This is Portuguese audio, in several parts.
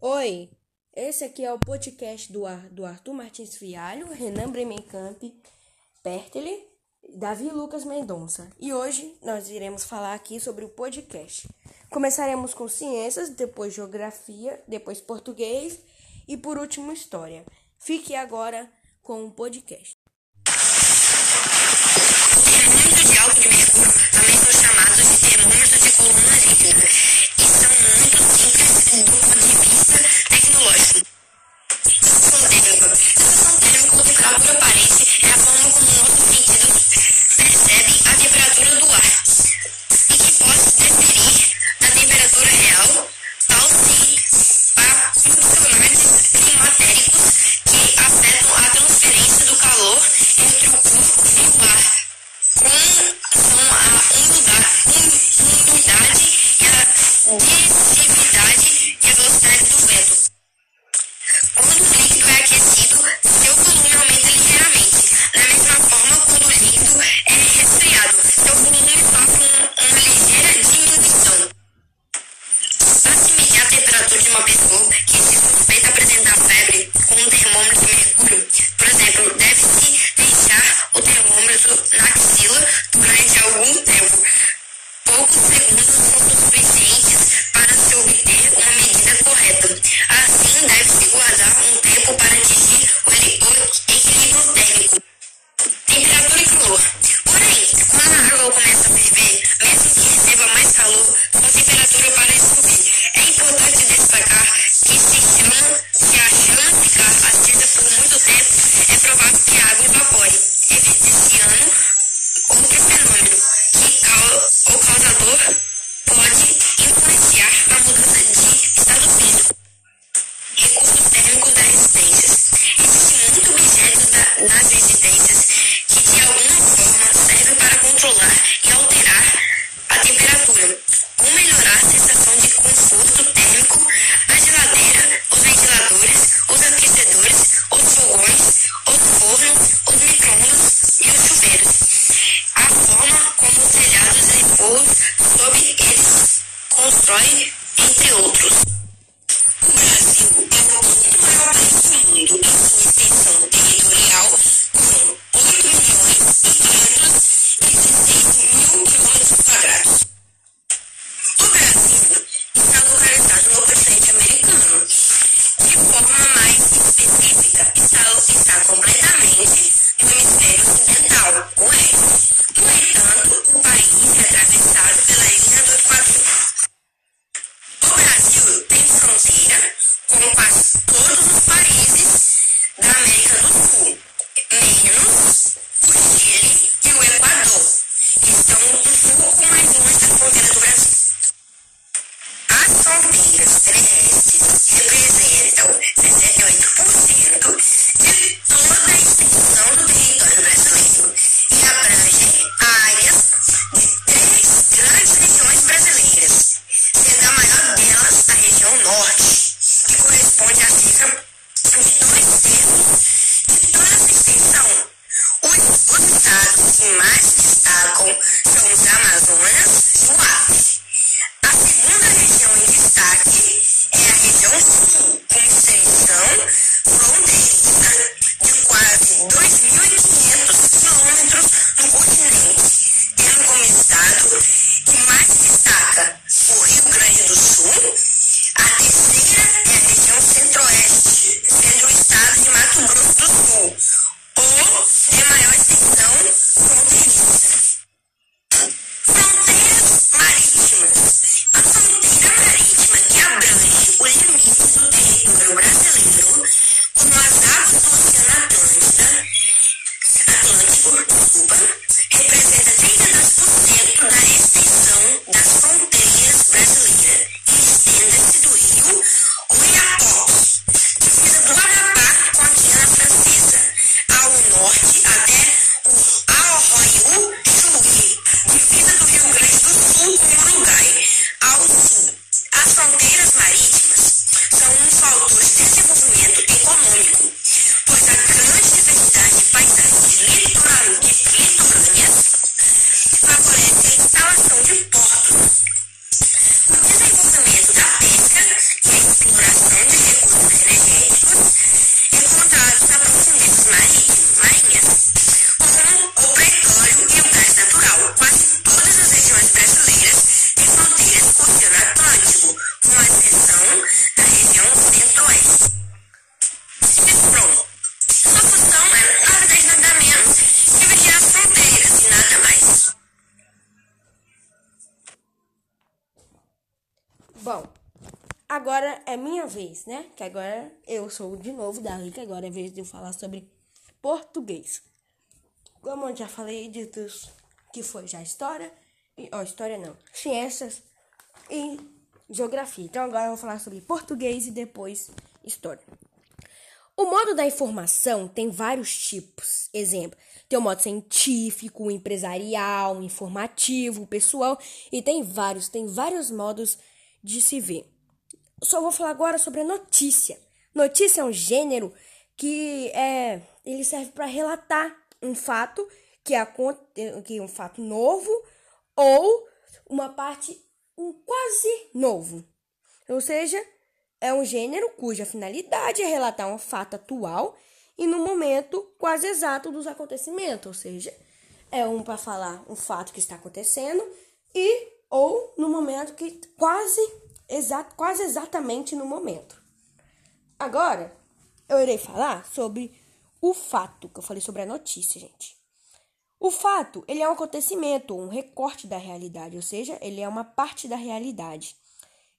Oi, esse aqui é o podcast do, Ar, do Arthur Martins Fialho, Renan Bremencamp, Pertele, Davi Lucas Mendonça. E hoje nós iremos falar aqui sobre o podcast. Começaremos com ciências, depois geografia, depois português e por último história. Fique agora com o podcast. Termômetros de álcool de mercúrio também são chamados de termômetros de coluna líquida. Calabria Parece é a forma como nossos sentidos percebem a temperatura do ar e que pode deferir da temperatura real, tal se há condicionantes climatéricos que afetam a transferência do calor entre o corpo e o ar, como são a umidade, umidade e a dissividade e a velocidade do vento. completa estados que mais destacam são os Amazonas e o Acre. Bom, agora é minha vez, né? Que agora eu sou de novo da Rica, agora é vez de eu falar sobre português. Como eu já falei, ditos que foi já história, e, ó, história não, ciências e geografia. Então agora eu vou falar sobre português e depois história. O modo da informação tem vários tipos. Exemplo, tem o modo científico, empresarial, informativo, pessoal e tem vários, tem vários modos de se ver. Só vou falar agora sobre a notícia. Notícia é um gênero que é, ele serve para relatar um fato que é, que é um fato novo ou uma parte um quase novo. Ou seja, é um gênero cuja finalidade é relatar um fato atual e no momento quase exato dos acontecimentos, ou seja, é um para falar um fato que está acontecendo e ou no momento que quase exato, quase exatamente no momento. Agora, eu irei falar sobre o fato, que eu falei sobre a notícia, gente. O fato, ele é um acontecimento, um recorte da realidade, ou seja, ele é uma parte da realidade.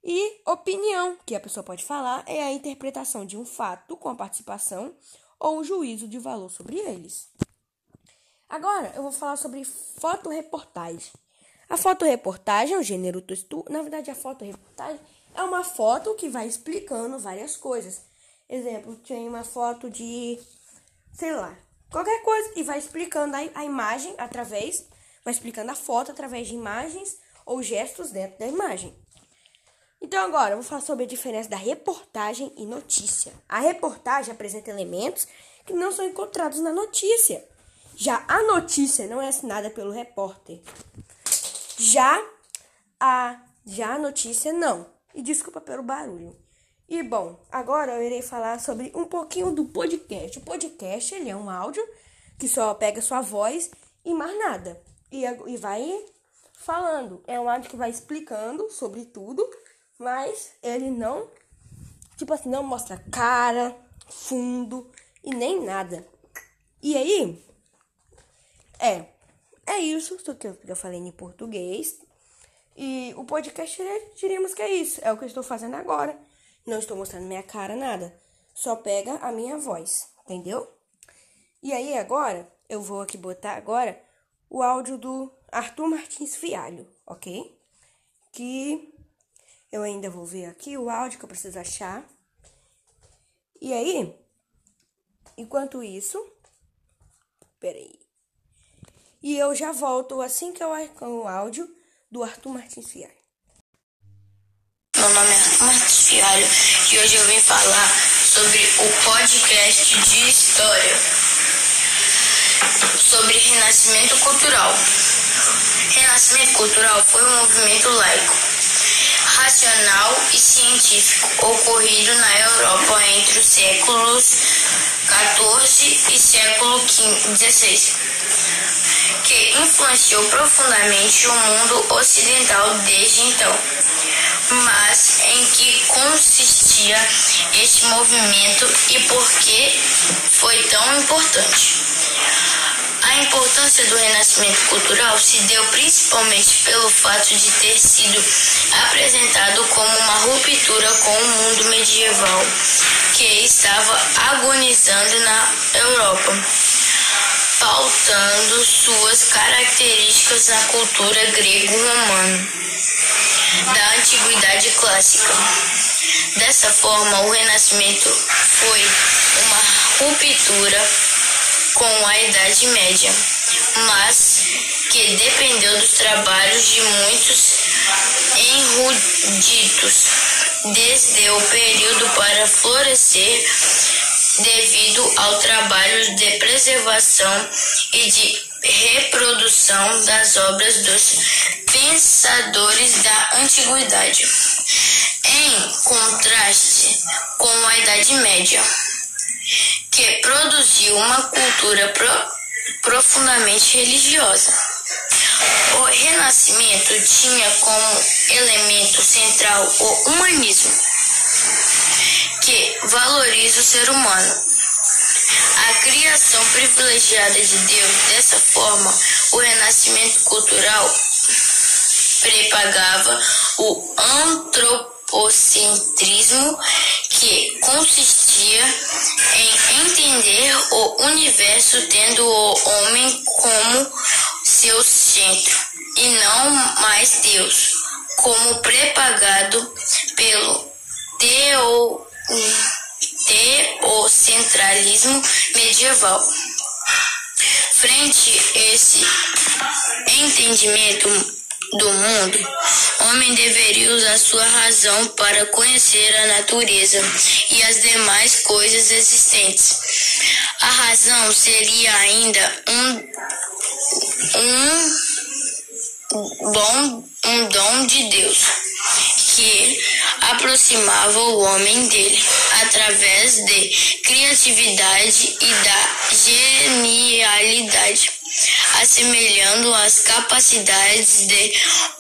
E opinião, que a pessoa pode falar, é a interpretação de um fato com a participação ou um juízo de valor sobre eles. Agora, eu vou falar sobre fotoreportagem. A fotoreportagem é um gênero textual. Na verdade, a fotoreportagem é uma foto que vai explicando várias coisas. Exemplo, tem uma foto de, sei lá, qualquer coisa e vai explicando a, a imagem através, vai explicando a foto através de imagens ou gestos dentro da imagem. Então agora eu vou falar sobre a diferença da reportagem e notícia. A reportagem apresenta elementos que não são encontrados na notícia. Já a notícia não é assinada pelo repórter. Já a já a notícia não. E desculpa pelo barulho. E bom, agora eu irei falar sobre um pouquinho do podcast. O podcast ele é um áudio que só pega sua voz e mais nada. E, e vai falando. É um áudio que vai explicando sobre tudo mas ele não, tipo assim, não mostra cara, fundo e nem nada. E aí, é, é isso que eu falei em português. E o podcast, diríamos que é isso. É o que eu estou fazendo agora. Não estou mostrando minha cara, nada. Só pega a minha voz, entendeu? E aí, agora, eu vou aqui botar agora o áudio do Arthur Martins Fialho, ok? Que eu ainda vou ver aqui o áudio que eu preciso achar. E aí, enquanto isso, peraí. E eu já volto assim que eu com o áudio do Arthur Martins Fialho. Meu nome é Arthur Martins Fialho e hoje eu vim falar sobre o podcast de história sobre renascimento cultural. Renascimento cultural foi um movimento laico racional e científico ocorrido na Europa entre os séculos XIV e século XVI, que influenciou profundamente o mundo ocidental desde então. Mas em que consistia este movimento e por que foi tão importante? A importância do renascimento cultural se deu principalmente pelo fato de ter sido apresentado como uma ruptura com o mundo medieval que estava agonizando na Europa, pautando suas características na cultura grego-romana da antiguidade clássica. Dessa forma, o Renascimento foi uma ruptura com a Idade Média, mas que dependeu dos trabalhos de muitos eruditos desde o período para florescer devido ao trabalho de preservação e de reprodução das obras dos pensadores da antiguidade, em contraste com a Idade Média que produziu uma cultura pro, profundamente religiosa. O Renascimento tinha como elemento central o humanismo, que valoriza o ser humano. A criação privilegiada de Deus, dessa forma, o renascimento cultural prepagava o antropologismo teocentrismo que consistia em entender o universo tendo o homem como seu centro e não mais Deus, como prepagado pelo teo, teocentralismo medieval. Frente a esse entendimento do mundo, o homem deveria usar sua razão para conhecer a natureza e as demais coisas existentes. A razão seria ainda um, um, bom, um dom de Deus que aproximava o homem dele através de criatividade e da genialidade assemelhando as capacidades de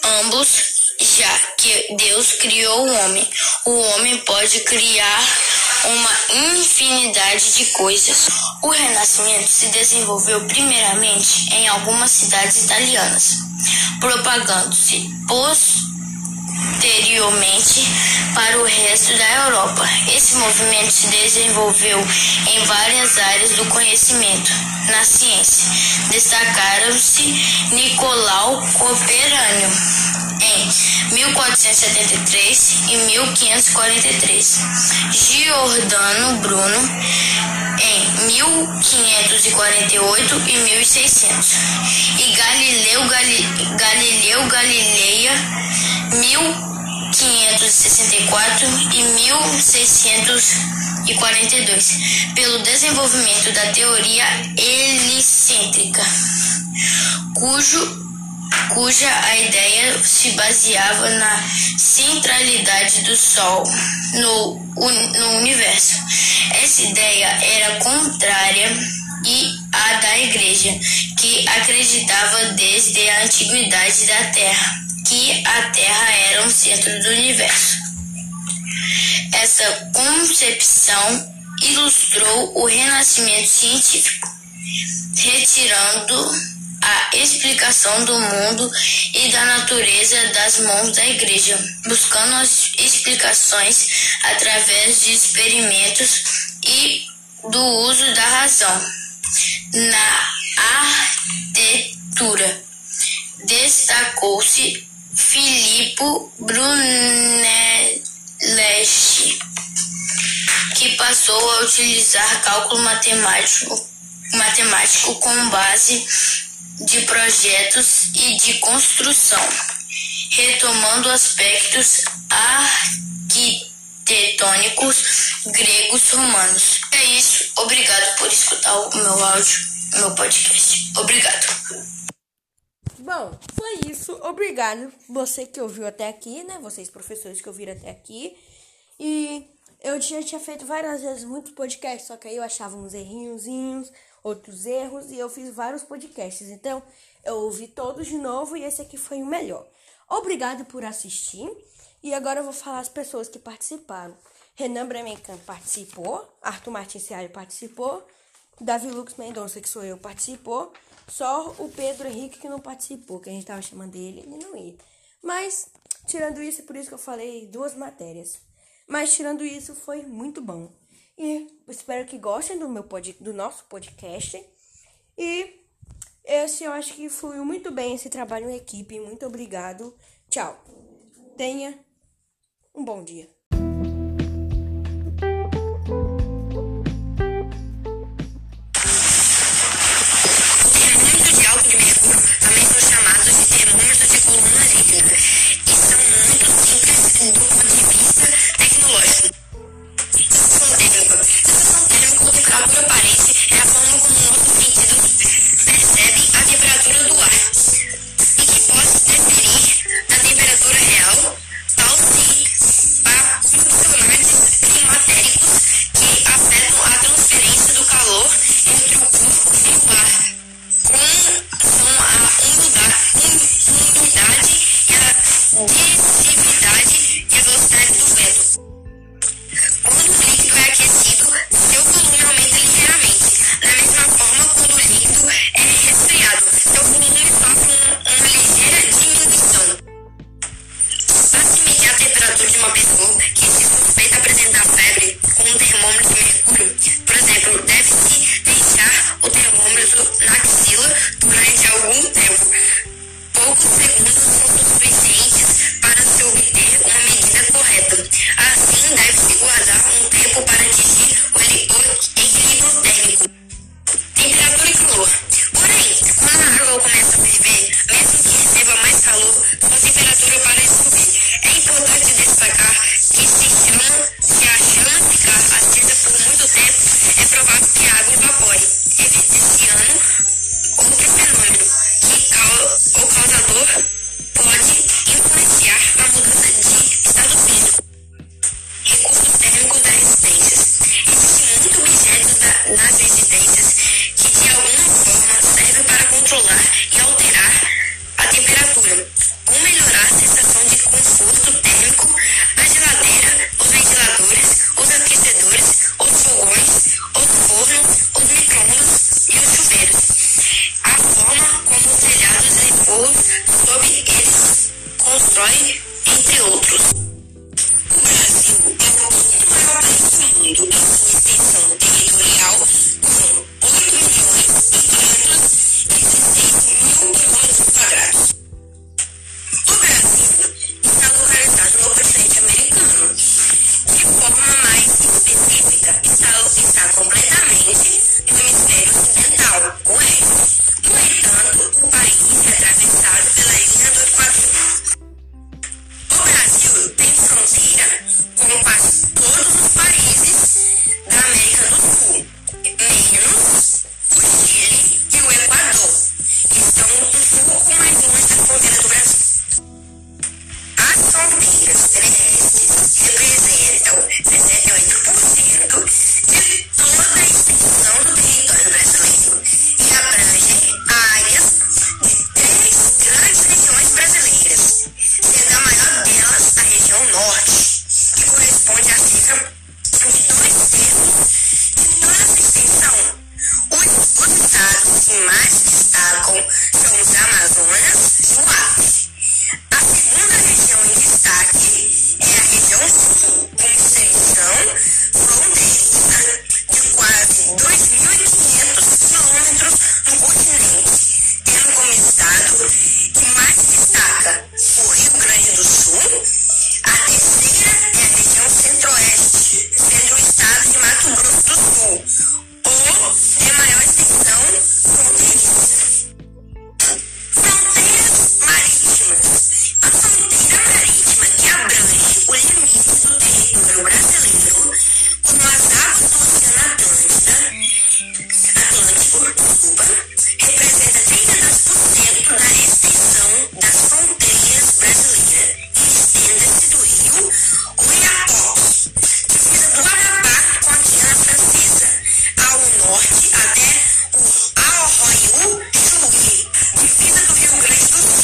ambos, já que Deus criou o homem. O homem pode criar uma infinidade de coisas. O Renascimento se desenvolveu primeiramente em algumas cidades italianas, propagando-se posteriormente para o resto da Europa. Esse movimento se desenvolveu em várias áreas do conhecimento na ciência. Destacaram-se Nicolau Copérnico em 1473 e 1543, Giordano Bruno em 1548 e 1600 e Galileu Galileu Galileia 1564 e 1642 pelo desenvolvimento da teoria helicêntrica, cujo cuja a ideia se baseava na centralidade do Sol no, no universo. Essa ideia era contrária e a da Igreja, que acreditava desde a antiguidade da Terra que a Terra era um centro do universo. Essa concepção ilustrou o renascimento científico, retirando a explicação do mundo e da natureza das mãos da igreja, buscando as explicações através de experimentos e do uso da razão. Na arquitetura, destacou-se Filippo Brunelleschi, que passou a utilizar cálculo matemático, matemático com base de projetos e de construção, retomando aspectos arquitetônicos gregos romanos. É isso. Obrigado por escutar o meu áudio, meu podcast. Obrigado. Bom, foi isso. Obrigado você que ouviu até aqui, né? Vocês professores que ouviram até aqui. E eu já tinha feito várias vezes muitos podcasts, só que aí eu achava uns errinhozinhos, outros erros, e eu fiz vários podcasts. Então, eu ouvi todos de novo e esse aqui foi o melhor. Obrigado por assistir. E agora eu vou falar as pessoas que participaram. Renan Bremencan participou, Arthur Martins participou, Davi Lucas Mendonça, que sou eu, participou. Só o Pedro Henrique que não participou, que a gente tava chamando ele, ele não ia. Mas, tirando isso, por isso que eu falei duas matérias. Mas, tirando isso, foi muito bom. E espero que gostem do, meu pod, do nosso podcast. E esse eu acho que fluiu muito bem esse trabalho em equipe. Muito obrigado. Tchau. Tenha um bom dia. Quando o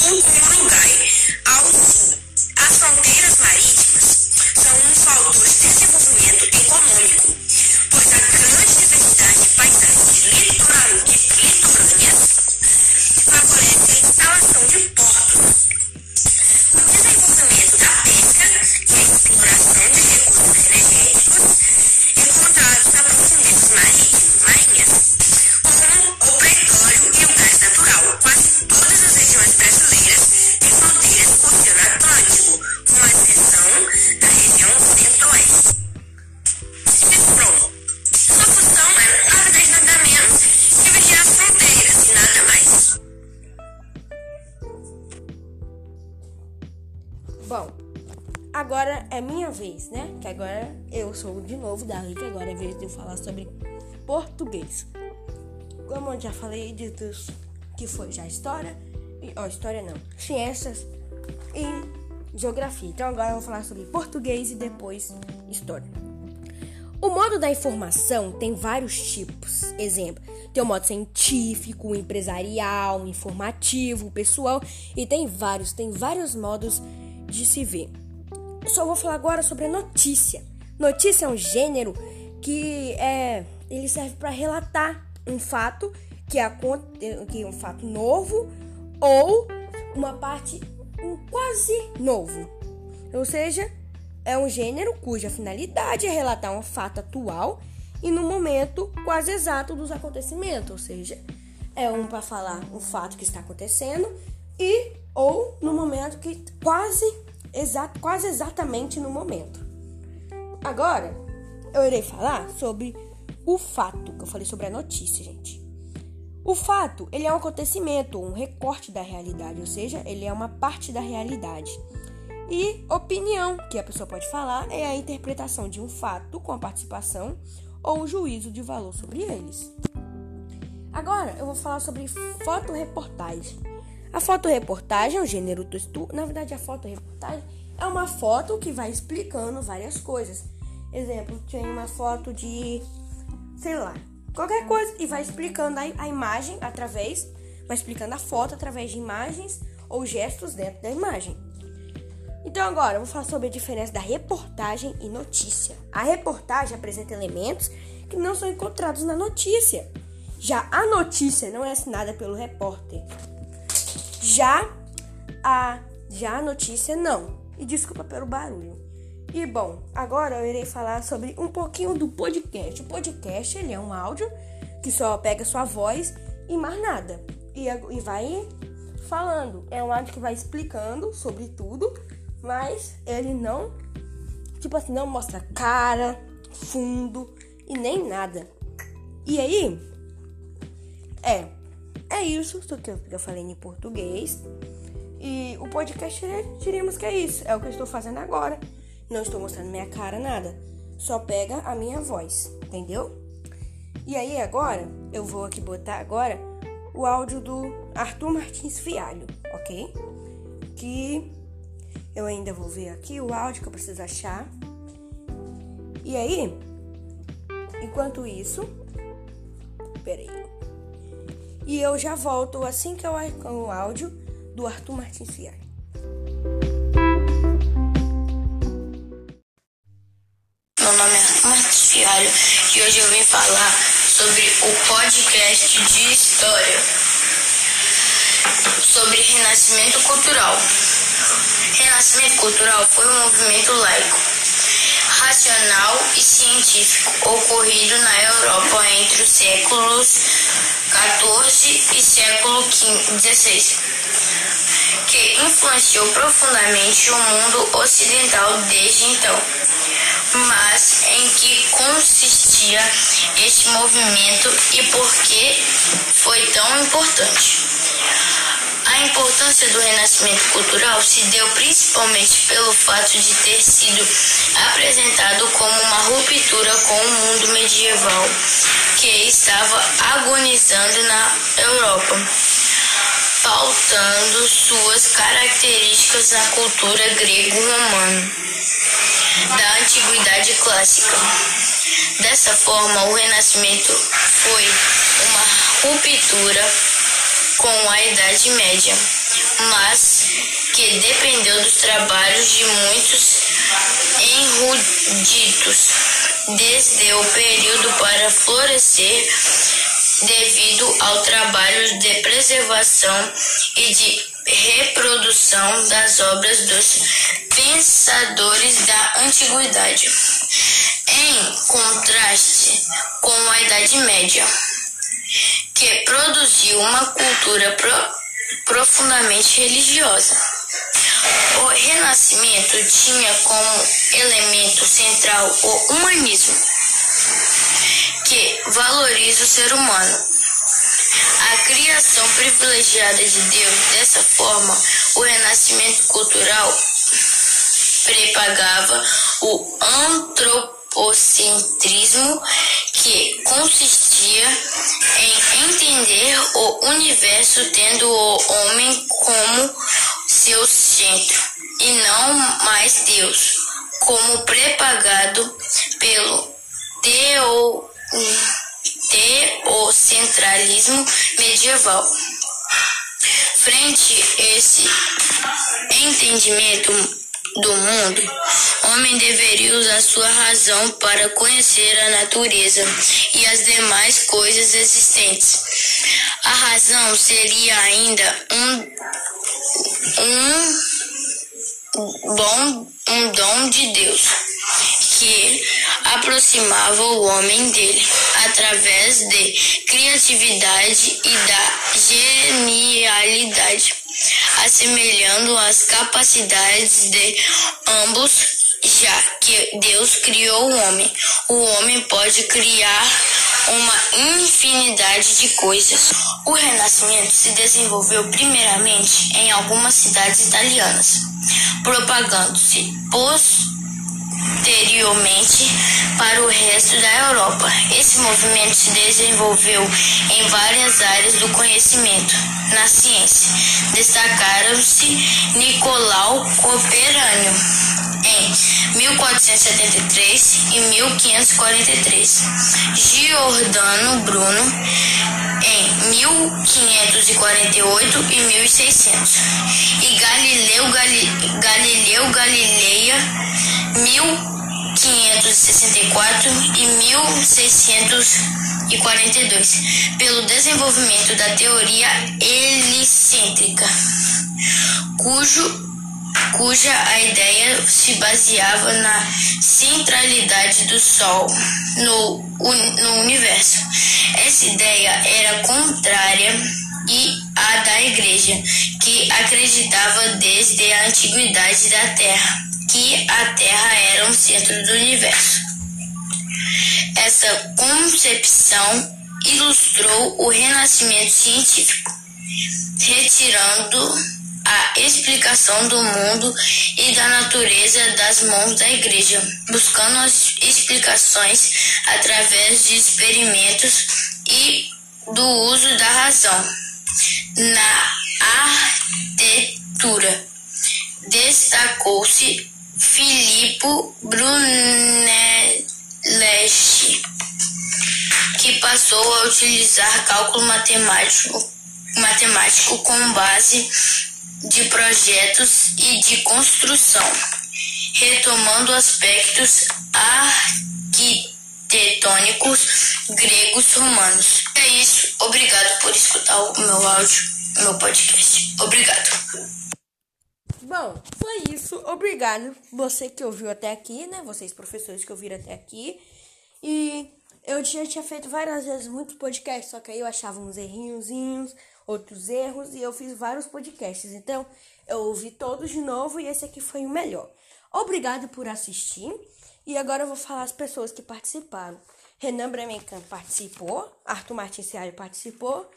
Peace. vez de eu falar sobre português. Como eu já falei de que foi já história, e, ó, história não, ciências e geografia. Então agora eu vou falar sobre português e depois história. O modo da informação tem vários tipos. Exemplo, tem o modo científico, empresarial, informativo, pessoal e tem vários, tem vários modos de se ver. Só vou falar agora sobre a notícia. Notícia é um gênero que é, ele serve para relatar um fato que é, que é um fato novo ou uma parte um quase novo. Ou seja, é um gênero cuja finalidade é relatar um fato atual e no momento quase exato dos acontecimentos, ou seja, é um para falar um fato que está acontecendo e ou no momento que quase exato, quase exatamente no momento. Agora, eu irei falar sobre o fato, que eu falei sobre a notícia, gente. O fato, ele é um acontecimento, um recorte da realidade, ou seja, ele é uma parte da realidade. E opinião, que a pessoa pode falar, é a interpretação de um fato com a participação ou um juízo de valor sobre eles. Agora eu vou falar sobre fotoreportagem. A fotoreportagem é um gênero estudo. Na verdade, a fotoreportagem é uma foto que vai explicando várias coisas. Exemplo, tem uma foto de, sei lá, qualquer coisa e vai explicando a, imagem através, vai explicando a foto através de imagens ou gestos dentro da imagem. Então agora eu vou falar sobre a diferença da reportagem e notícia. A reportagem apresenta elementos que não são encontrados na notícia. Já a notícia não é assinada pelo repórter. Já a já a notícia não. E desculpa pelo barulho. E bom, agora eu irei falar sobre um pouquinho do podcast. O podcast ele é um áudio que só pega sua voz e mais nada. E, e vai falando. É um áudio que vai explicando sobre tudo, mas ele não, tipo assim, não mostra cara, fundo e nem nada. E aí, é, é isso que eu, que eu falei em português. E o podcast, diríamos que é isso. É o que eu estou fazendo agora. Não estou mostrando minha cara, nada. Só pega a minha voz, entendeu? E aí agora, eu vou aqui botar agora o áudio do Arthur Martins Fialho, ok? Que eu ainda vou ver aqui o áudio que eu preciso achar. E aí, enquanto isso, peraí. E eu já volto assim que eu o áudio do Arthur Martins Fiar. Fialho e hoje eu vim falar sobre o podcast de história sobre renascimento cultural. Renascimento cultural foi um movimento laico, racional e científico ocorrido na Europa entre os séculos XIV e século XVI, que influenciou profundamente o mundo ocidental desde então. Mas em que consistia este movimento e por que foi tão importante? A importância do renascimento cultural se deu principalmente pelo fato de ter sido apresentado como uma ruptura com o mundo medieval que estava agonizando na Europa, pautando suas características na cultura grego-romana da antiguidade clássica. Dessa forma, o Renascimento foi uma ruptura com a Idade Média, mas que dependeu dos trabalhos de muitos eruditos desde o período para florescer devido ao trabalho de preservação e de reprodução das obras dos pensadores da antiguidade, em contraste com a Idade Média que produziu uma cultura pro, profundamente religiosa. O Renascimento tinha como elemento central o humanismo, que valoriza o ser humano. A criação privilegiada de Deus, dessa forma, o renascimento cultural propagava o antropocentrismo que consistia em entender o universo tendo o homem como seu centro e não mais Deus, como prepagado pelo teo, teocentralismo medieval. Frente a esse entendimento do mundo, homem deveria usar sua razão para conhecer a natureza e as demais coisas existentes. A razão seria ainda um, um bom um dom de Deus que aproximava o homem dele através de criatividade e da genialidade assemelhando as capacidades de ambos, já que Deus criou o homem. o homem pode criar uma infinidade de coisas. O Renascimento se desenvolveu primeiramente em algumas cidades italianas, propagando-se posteriormente para o resto da Europa. Esse movimento se desenvolveu em várias áreas do conhecimento. Na ciência, destacaram-se Nicolau Copérnico em 1473 e 1543, Giordano Bruno em 1548 e 1600 e Galileu Gali, Galileu Galileia 1564 e 1642 pelo desenvolvimento da teoria helicêntrica, cujo cuja a ideia se baseava na centralidade do Sol no, no universo. Essa ideia era contrária e a da Igreja, que acreditava desde a antiguidade da Terra que a Terra era um centro do universo. Essa concepção ilustrou o renascimento científico, retirando a explicação do mundo e da natureza das mãos da igreja, buscando as explicações através de experimentos e do uso da razão. Na arquitetura, destacou-se Filippo Brunelleschi, que passou a utilizar cálculo matemático, matemático com base de projetos e de construção, retomando aspectos arquitetônicos gregos romanos. É isso. Obrigado por escutar o meu áudio, meu podcast. Obrigado. Bom, foi isso. Obrigado você que ouviu até aqui, né? Vocês professores que ouviram até aqui. E eu já tinha feito várias vezes muitos podcasts, só que aí eu achava uns errinhozinhos outros erros e eu fiz vários podcasts. Então, eu ouvi todos de novo e esse aqui foi o melhor. Obrigado por assistir. E agora eu vou falar as pessoas que participaram. Renan Bremencan participou, Arthur Martins Sealho participou,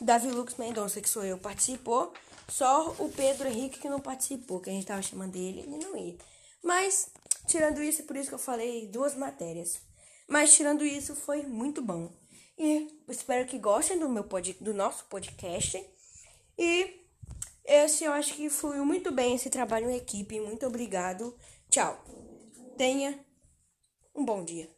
Davi Lucas Mendonça, que sou eu, participou. Só o Pedro Henrique que não participou, que a gente tava chamando ele, ele não ia. Mas, tirando isso, é por isso que eu falei duas matérias. Mas tirando isso, foi muito bom. E espero que gostem do meu pod, do nosso podcast. E esse eu acho que fluiu muito bem esse trabalho em equipe. Muito obrigado. Tchau. Tenha um bom dia.